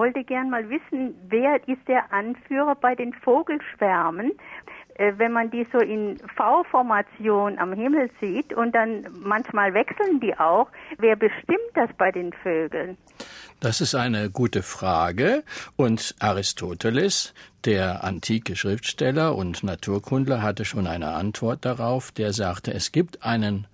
wollte gern mal wissen, wer ist der Anführer bei den Vogelschwärmen? Äh, wenn man die so in V-Formation am Himmel sieht und dann manchmal wechseln die auch, wer bestimmt das bei den Vögeln? Das ist eine gute Frage. Und Aristoteles, der antike Schriftsteller und Naturkundler, hatte schon eine Antwort darauf. Der sagte, es gibt einen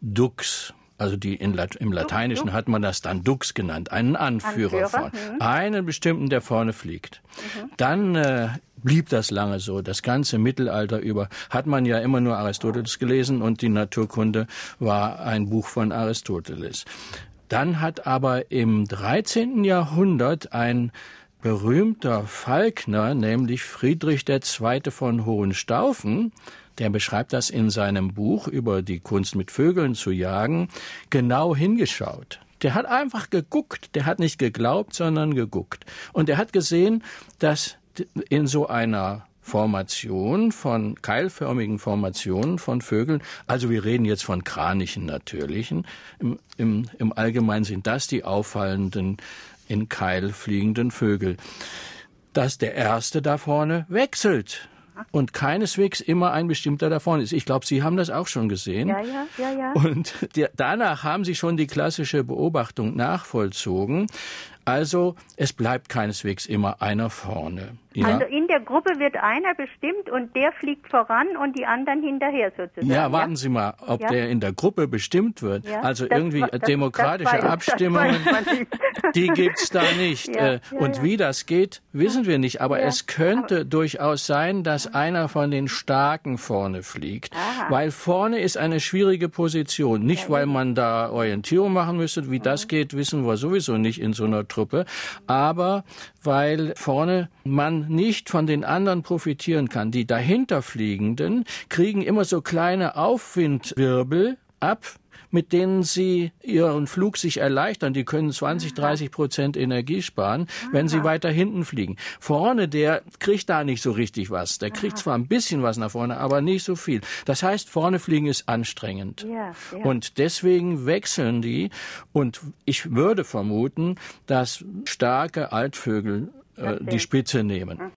Dux, also die Lat im Lateinischen hat man das dann Dux genannt, einen Anführer, Anführer? von, mhm. einen bestimmten, der vorne fliegt. Mhm. Dann äh, blieb das lange so. Das ganze Mittelalter über hat man ja immer nur Aristoteles gelesen und die Naturkunde war ein Buch von Aristoteles. Dann hat aber im 13. Jahrhundert ein berühmter Falkner, nämlich Friedrich II. von Hohenstaufen, der beschreibt das in seinem Buch über die Kunst mit Vögeln zu jagen, genau hingeschaut. Der hat einfach geguckt, der hat nicht geglaubt, sondern geguckt. Und er hat gesehen, dass in so einer Formation von keilförmigen Formationen von Vögeln. Also wir reden jetzt von kranichen natürlichen. Im, im, im Allgemeinen sind das die auffallenden in Keil fliegenden Vögel. Dass der erste da vorne wechselt und keineswegs immer ein bestimmter da vorne ist. Ich glaube, Sie haben das auch schon gesehen. Ja, ja, ja, ja. Und der, danach haben Sie schon die klassische Beobachtung nachvollzogen. Also es bleibt keineswegs immer einer vorne. Ja? Also in der Gruppe wird einer bestimmt und der fliegt voran und die anderen hinterher sozusagen. Ja, warten Sie mal, ob ja? der in der Gruppe bestimmt wird. Ja? Also das, irgendwie das, demokratische das weiß, Abstimmungen, die gibt's da nicht. Äh, und wie das geht, wissen wir nicht. Aber es könnte Aber durchaus sein, dass einer von den Starken vorne fliegt. Aha. Weil vorne ist eine schwierige Position. Nicht, weil man da Orientierung machen müsste. Wie das mhm. geht, wissen wir sowieso nicht in so einer Truppe. Aber weil vorne man nicht von den anderen profitieren kann. Die dahinterfliegenden kriegen immer so kleine Aufwindwirbel ab, mit denen sie ihren Flug sich erleichtern. Die können 20, 30 Prozent Energie sparen, wenn sie weiter hinten fliegen. Vorne, der kriegt da nicht so richtig was. Der kriegt zwar ein bisschen was nach vorne, aber nicht so viel. Das heißt, vorne fliegen ist anstrengend. Ja, ja. Und deswegen wechseln die. Und ich würde vermuten, dass starke Altvögel äh, die Spitze nehmen.